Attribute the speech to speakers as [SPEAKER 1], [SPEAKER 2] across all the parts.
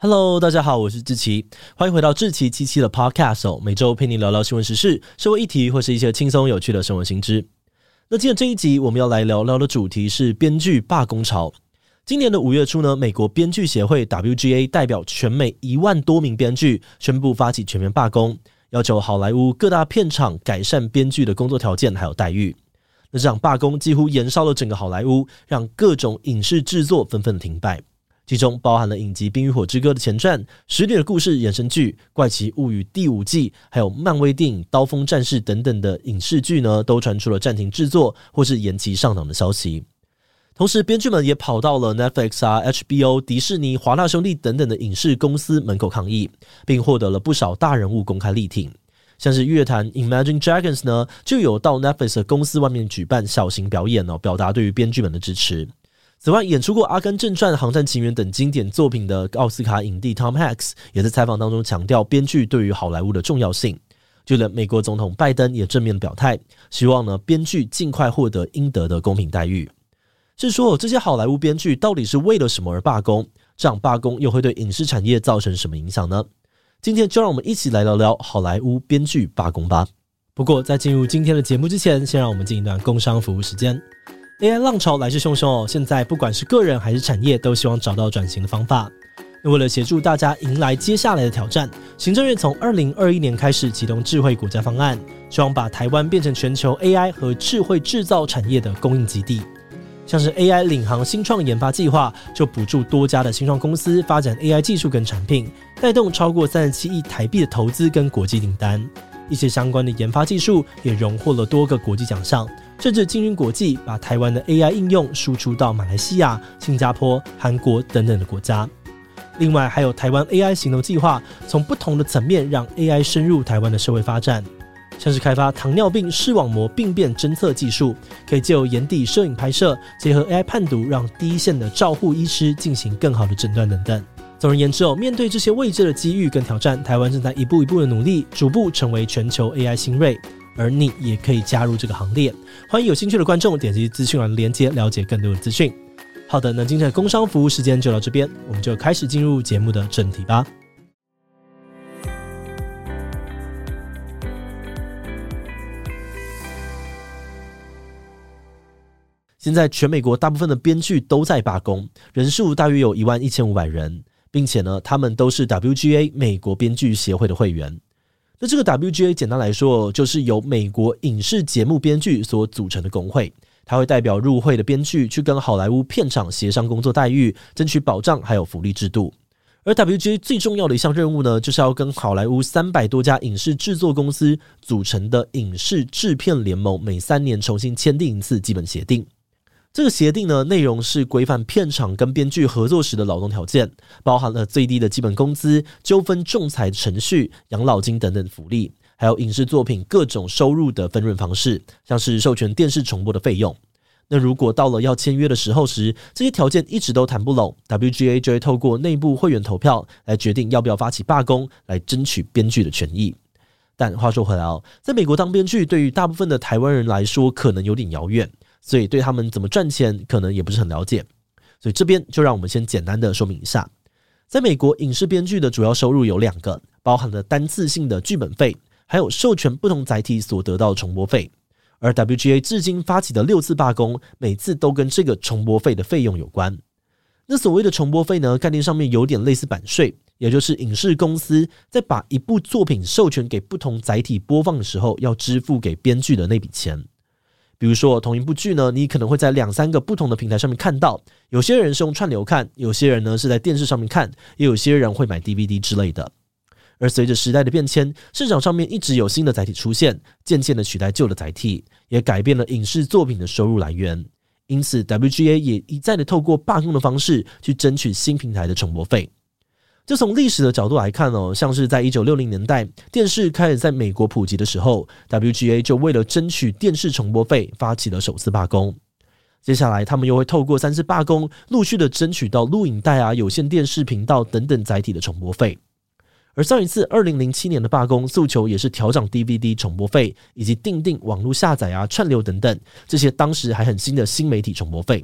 [SPEAKER 1] Hello，大家好，我是志奇，欢迎回到志奇七七的 Podcast，每周陪你聊聊新闻时事、社会议题或是一些轻松有趣的生活新知。那今天这一集我们要来聊聊的主题是编剧罢工潮。今年的五月初呢，美国编剧协会 WGA 代表全美一万多名编剧宣布发起全面罢工，要求好莱坞各大片场改善编剧的工作条件还有待遇。那这场罢工几乎延烧了整个好莱坞，让各种影视制作纷纷停摆。其中包含了影集《冰与火之歌》的前传、《十年的故事》衍生剧、《怪奇物语》第五季，还有漫威电影《刀锋战士》等等的影视剧呢，都传出了暂停制作或是延期上档的消息。同时，编剧们也跑到了 Netflix 啊、HBO、迪士尼、华纳兄弟等等的影视公司门口抗议，并获得了不少大人物公开力挺。像是乐坛 Imagine Dragons 呢，就有到 Netflix 公司外面举办小型表演哦，表达对于编剧们的支持。此外，演出过《阿甘正传》《航站情缘》等经典作品的奥斯卡影帝 Tom Hanks 也在采访当中强调编剧对于好莱坞的重要性。就连美国总统拜登也正面表态，希望呢编剧尽快获得应得的公平待遇。是说这些好莱坞编剧到底是为了什么而罢工？这场罢工又会对影视产业造成什么影响呢？今天就让我们一起来聊聊好莱坞编剧罢工吧。不过在进入今天的节目之前，先让我们进一段工商服务时间。AI 浪潮来势汹汹哦，现在不管是个人还是产业，都希望找到转型的方法。那为了协助大家迎来接下来的挑战，行政院从二零二一年开始启动智慧国家方案，希望把台湾变成全球 AI 和智慧制造产业的供应基地。像是 AI 领航新创研发计划，就补助多家的新创公司发展 AI 技术跟产品，带动超过三十七亿台币的投资跟国际订单。一些相关的研发技术也荣获了多个国际奖项，甚至进军国际把台湾的 AI 应用输出到马来西亚、新加坡、韩国等等的国家。另外，还有台湾 AI 行动计划，从不同的层面让 AI 深入台湾的社会发展，像是开发糖尿病视网膜病变侦测技术，可以借由眼底摄影拍摄，结合 AI 判读，让第一线的照护医师进行更好的诊断等等。总而言之哦，面对这些未知的机遇跟挑战，台湾正在一步一步的努力，逐步成为全球 AI 新锐。而你也可以加入这个行列。欢迎有兴趣的观众点击资讯栏的链接，了解更多的资讯。好的，那今天的工商服务时间就到这边，我们就开始进入节目的正题吧。现在全美国大部分的编剧都在罢工，人数大约有一万一千五百人。并且呢，他们都是 WGA 美国编剧协会的会员。那这个 WGA 简单来说，就是由美国影视节目编剧所组成的工会。它会代表入会的编剧去跟好莱坞片场协商工作待遇，争取保障还有福利制度。而 WGA 最重要的一项任务呢，就是要跟好莱坞三百多家影视制作公司组成的影视制片联盟，每三年重新签订一次基本协定。这个协定呢，内容是规范片场跟编剧合作时的劳动条件，包含了最低的基本工资、纠纷仲裁程序、养老金等等福利，还有影视作品各种收入的分润方式，像是授权电视重播的费用。那如果到了要签约的时候时，这些条件一直都谈不拢，WGA 就会透过内部会员投票来决定要不要发起罢工，来争取编剧的权益。但话说回来哦，在美国当编剧对于大部分的台湾人来说，可能有点遥远。所以对他们怎么赚钱可能也不是很了解，所以这边就让我们先简单的说明一下，在美国影视编剧的主要收入有两个，包含了单次性的剧本费，还有授权不同载体所得到的重播费。而 WGA 至今发起的六次罢工，每次都跟这个重播费的费用有关。那所谓的重播费呢，概念上面有点类似版税，也就是影视公司在把一部作品授权给不同载体播放的时候，要支付给编剧的那笔钱。比如说，同一部剧呢，你可能会在两三个不同的平台上面看到。有些人是用串流看，有些人呢是在电视上面看，也有些人会买 DVD 之类的。而随着时代的变迁，市场上面一直有新的载体出现，渐渐的取代旧的载体，也改变了影视作品的收入来源。因此，WGA 也一再的透过罢工的方式去争取新平台的重播费。就从历史的角度来看哦，像是在一九六零年代电视开始在美国普及的时候，WGA 就为了争取电视重播费，发起了首次罢工。接下来，他们又会透过三次罢工，陆续的争取到录影带啊、有线电视频道等等载体的重播费。而上一次二零零七年的罢工诉求也是调涨 DVD 重播费，以及订定网络下载啊、串流等等这些当时还很新的新媒体重播费。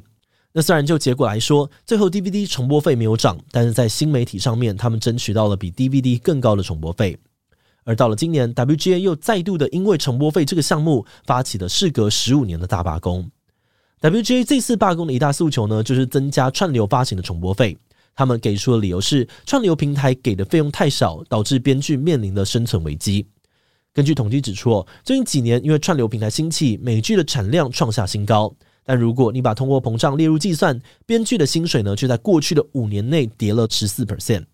[SPEAKER 1] 那虽然就结果来说，最后 DVD 重播费没有涨，但是在新媒体上面，他们争取到了比 DVD 更高的重播费。而到了今年，WGA 又再度的因为重播费这个项目，发起了事隔十五年的大罢工。WGA 这次罢工的一大诉求呢，就是增加串流发行的重播费。他们给出的理由是，串流平台给的费用太少，导致编剧面临的生存危机。根据统计指出，最近几年因为串流平台兴起，美剧的产量创下新高。但如果你把通货膨胀列入计算，编剧的薪水呢，却在过去的五年内跌了十四 percent。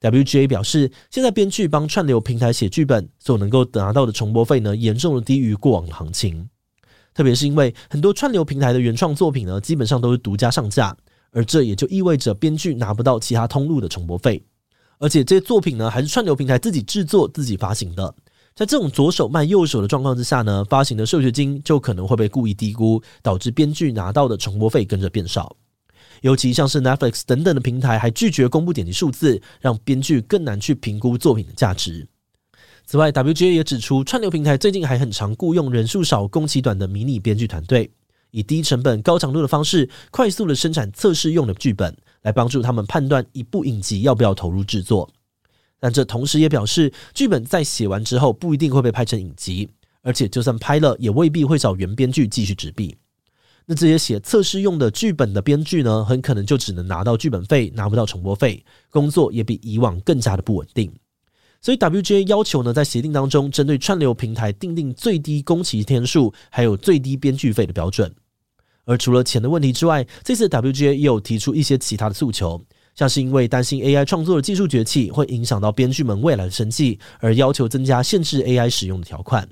[SPEAKER 1] WGA 表示，现在编剧帮串流平台写剧本所能够拿到的重播费呢，严重的低于过往的行情。特别是因为很多串流平台的原创作品呢，基本上都是独家上架，而这也就意味着编剧拿不到其他通路的重播费，而且这些作品呢，还是串流平台自己制作、自己发行的。在这种左手卖右手的状况之下呢，发行的授权金就可能会被故意低估，导致编剧拿到的重播费跟着变少。尤其像是 Netflix 等等的平台还拒绝公布点击数字，让编剧更难去评估作品的价值。此外，WGA 也指出，串流平台最近还很常雇佣人数少、工期短的迷你编剧团队，以低成本、高强度的方式，快速的生产测试用的剧本，来帮助他们判断一部影集要不要投入制作。但这同时也表示，剧本在写完之后不一定会被拍成影集，而且就算拍了，也未必会找原编剧继续执笔。那这些写测试用的剧本的编剧呢，很可能就只能拿到剧本费，拿不到重播费，工作也比以往更加的不稳定。所以 WGA 要求呢，在协定当中，针对串流平台订定最低工期天数，还有最低编剧费的标准。而除了钱的问题之外，这次 WGA 也有提出一些其他的诉求。像是因为担心 AI 创作的技术崛起会影响到编剧们未来的生计，而要求增加限制 AI 使用的条款。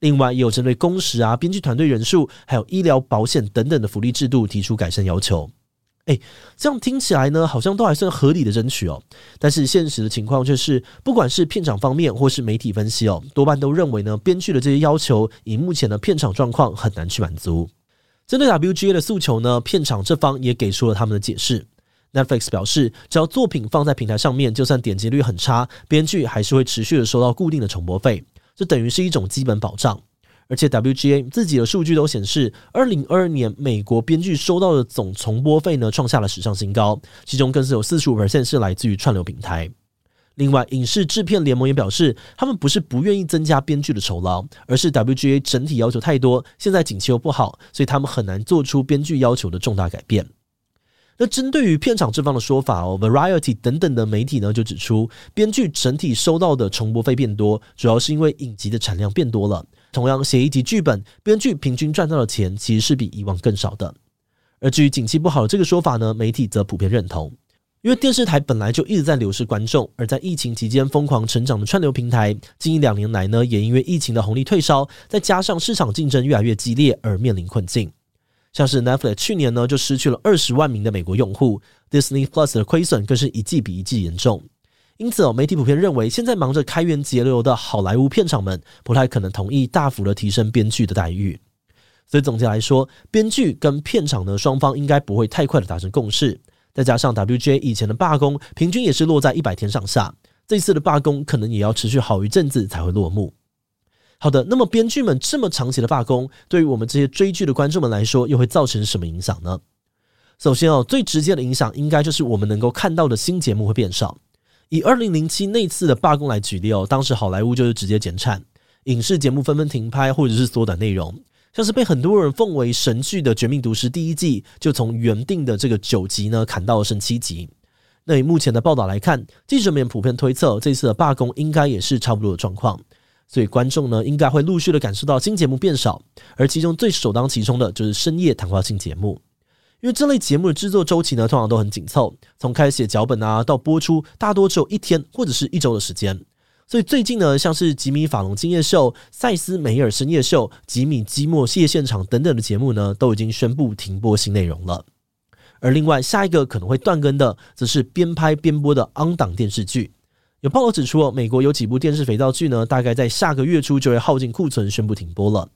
[SPEAKER 1] 另外，也有针对工时啊、编剧团队人数，还有医疗保险等等的福利制度提出改善要求。诶，这样听起来呢，好像都还算合理的争取哦。但是现实的情况却是，不管是片场方面或是媒体分析哦，多半都认为呢，编剧的这些要求以目前的片场状况很难去满足。针对 WGA 的诉求呢，片场这方也给出了他们的解释。Netflix 表示，只要作品放在平台上面，就算点击率很差，编剧还是会持续的收到固定的重播费，这等于是一种基本保障。而且 WGA 自己的数据都显示，二零二二年美国编剧收到的总重播费呢，创下了史上新高，其中更是有四十五 percent 是来自于串流平台。另外，影视制片联盟也表示，他们不是不愿意增加编剧的酬劳，而是 WGA 整体要求太多，现在景气又不好，所以他们很难做出编剧要求的重大改变。那针对于片场这方的说法哦，Variety 等等的媒体呢就指出，编剧整体收到的重播费变多，主要是因为影集的产量变多了。同样写一集剧本，编剧平均赚到的钱其实是比以往更少的。而至于景气不好的这个说法呢，媒体则普遍认同，因为电视台本来就一直在流失观众，而在疫情期间疯狂成长的串流平台，近一两年来呢，也因为疫情的红利退烧，再加上市场竞争越来越激烈而面临困境。像是 Netflix 去年呢就失去了二十万名的美国用户，Disney Plus 的亏损更是一季比一季严重。因此哦，媒体普遍认为，现在忙着开源节流的好莱坞片场们不太可能同意大幅的提升编剧的待遇。所以总结来说，编剧跟片场呢双方应该不会太快的达成共识。再加上 WGA 以前的罢工平均也是落在一百天上下，这次的罢工可能也要持续好一阵子才会落幕。好的，那么编剧们这么长期的罢工，对于我们这些追剧的观众们来说，又会造成什么影响呢？首先哦，最直接的影响应该就是我们能够看到的新节目会变少。以二零零七那次的罢工来举例哦，当时好莱坞就是直接减产，影视节目纷纷停拍或者是缩短内容，像是被很多人奉为神剧的《绝命毒师》第一季，就从原定的这个九集呢砍到了剩七集。那以目前的报道来看，记者们普遍推测，这次的罢工应该也是差不多的状况。所以观众呢，应该会陆续的感受到新节目变少，而其中最首当其冲的就是深夜谈话性节目，因为这类节目的制作周期呢，通常都很紧凑，从开始写脚本啊到播出，大多只有一天或者是一周的时间。所以最近呢，像是吉米·法隆今夜秀、赛斯·梅尔深夜秀、吉米·基莫夜现场等等的节目呢，都已经宣布停播新内容了。而另外下一个可能会断更的，则是边拍边播的 on 档电视剧。有报道指出，美国有几部电视肥皂剧呢，大概在下个月初就会耗尽库存，宣布停播了。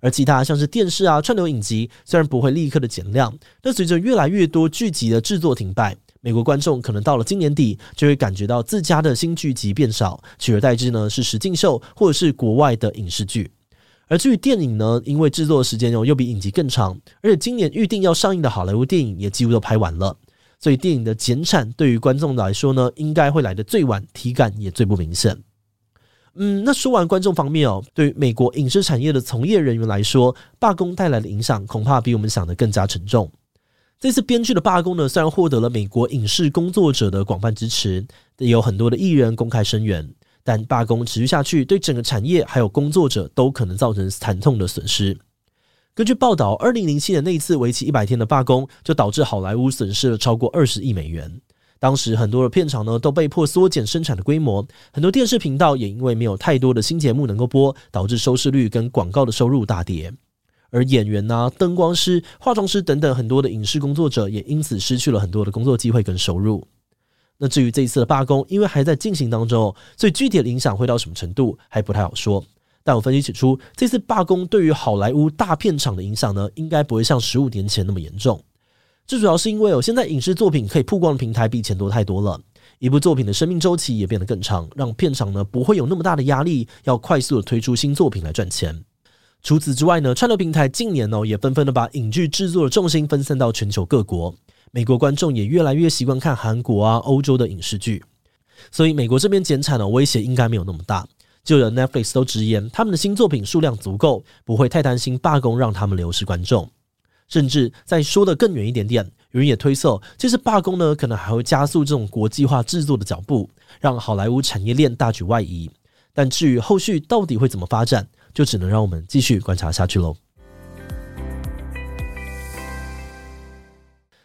[SPEAKER 1] 而其他像是电视啊、串流影集，虽然不会立刻的减量，但随着越来越多剧集的制作停摆，美国观众可能到了今年底就会感觉到自家的新剧集变少，取而代之呢是实境秀或者是国外的影视剧。而至于电影呢，因为制作的时间又又比影集更长，而且今年预定要上映的好莱坞电影也几乎都拍完了，所以电影的减产对于观众来说呢，应该会来得最晚，体感也最不明显。嗯，那说完观众方面哦，对于美国影视产业的从业人员来说，罢工带来的影响恐怕比我们想的更加沉重。这次编剧的罢工呢，虽然获得了美国影视工作者的广泛支持，也有很多的艺人公开声援，但罢工持续下去，对整个产业还有工作者都可能造成惨痛的损失。根据报道，二零零七年那一次为期一百天的罢工，就导致好莱坞损失了超过二十亿美元。当时很多的片场呢都被迫缩减生产的规模，很多电视频道也因为没有太多的新节目能够播，导致收视率跟广告的收入大跌。而演员呐、啊、灯光师、化妆师等等很多的影视工作者也因此失去了很多的工作机会跟收入。那至于这一次的罢工，因为还在进行当中，所以具体的影响会到什么程度还不太好说。但我分析指出，这次罢工对于好莱坞大片场的影响呢，应该不会像十五年前那么严重。最主要是因为哦，现在影视作品可以曝光的平台比以前多太多了，一部作品的生命周期也变得更长，让片场呢不会有那么大的压力，要快速的推出新作品来赚钱。除此之外呢，串流平台近年哦也纷纷的把影剧制作的重心分散到全球各国，美国观众也越来越习惯看韩国啊、欧洲的影视剧，所以美国这边减产的威胁应该没有那么大。就连 Netflix 都直言，他们的新作品数量足够，不会太担心罢工让他们流失观众。甚至再说的更远一点点，有人也推测，这次罢工呢，可能还会加速这种国际化制作的脚步，让好莱坞产业链大举外移。但至于后续到底会怎么发展，就只能让我们继续观察下去喽。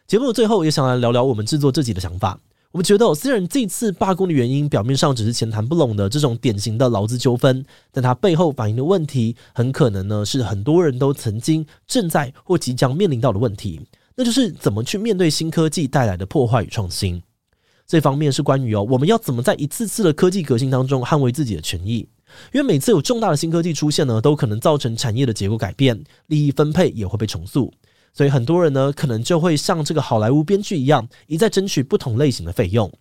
[SPEAKER 1] 节目的最后，也想来聊聊我们制作自己的想法。我们觉得，虽然这次罢工的原因表面上只是钱谈不拢的这种典型的劳资纠纷，但它背后反映的问题，很可能呢是很多人都曾经正在或即将面临到的问题，那就是怎么去面对新科技带来的破坏与创新。这方面是关于哦，我们要怎么在一次次的科技革新当中捍卫自己的权益，因为每次有重大的新科技出现呢，都可能造成产业的结构改变，利益分配也会被重塑。所以很多人呢，可能就会像这个好莱坞编剧一样，一再争取不同类型的费用。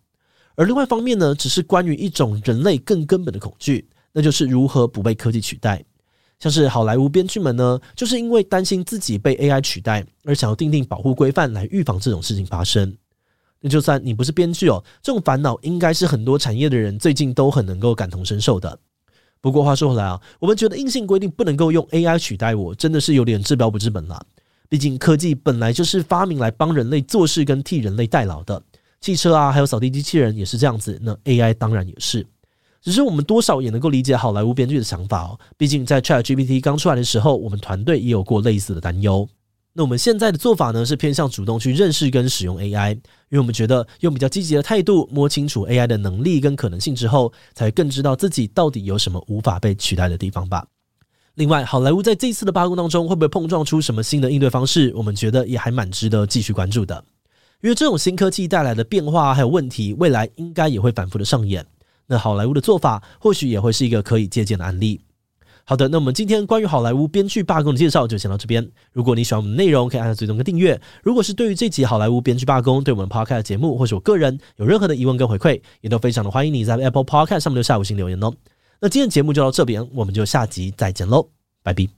[SPEAKER 1] 而另外一方面呢，只是关于一种人类更根本的恐惧，那就是如何不被科技取代。像是好莱坞编剧们呢，就是因为担心自己被 AI 取代，而想要订定保护规范来预防这种事情发生。那就算你不是编剧哦，这种烦恼应该是很多产业的人最近都很能够感同身受的。不过话说回来啊，我们觉得硬性规定不能够用 AI 取代我，真的是有点治标不治本了。毕竟科技本来就是发明来帮人类做事跟替人类代劳的，汽车啊，还有扫地机器人也是这样子。那 AI 当然也是，只是我们多少也能够理解好莱坞编剧的想法哦。毕竟在 ChatGPT 刚出来的时候，我们团队也有过类似的担忧。那我们现在的做法呢，是偏向主动去认识跟使用 AI，因为我们觉得用比较积极的态度摸清楚 AI 的能力跟可能性之后，才更知道自己到底有什么无法被取代的地方吧。另外，好莱坞在这次的罢工当中会不会碰撞出什么新的应对方式？我们觉得也还蛮值得继续关注的，因为这种新科技带来的变化还有问题，未来应该也会反复的上演。那好莱坞的做法或许也会是一个可以借鉴的案例。好的，那我们今天关于好莱坞编剧罢工的介绍就先到这边。如果你喜欢我们的内容，可以按下追踪跟订阅。如果是对于这集好莱坞编剧罢工对我们 Podcast 节目或是我个人有任何的疑问跟回馈，也都非常的欢迎你在 Apple Podcast 上面留下五星留言哦。那今天节目就到这边，我们就下集再见喽，拜拜。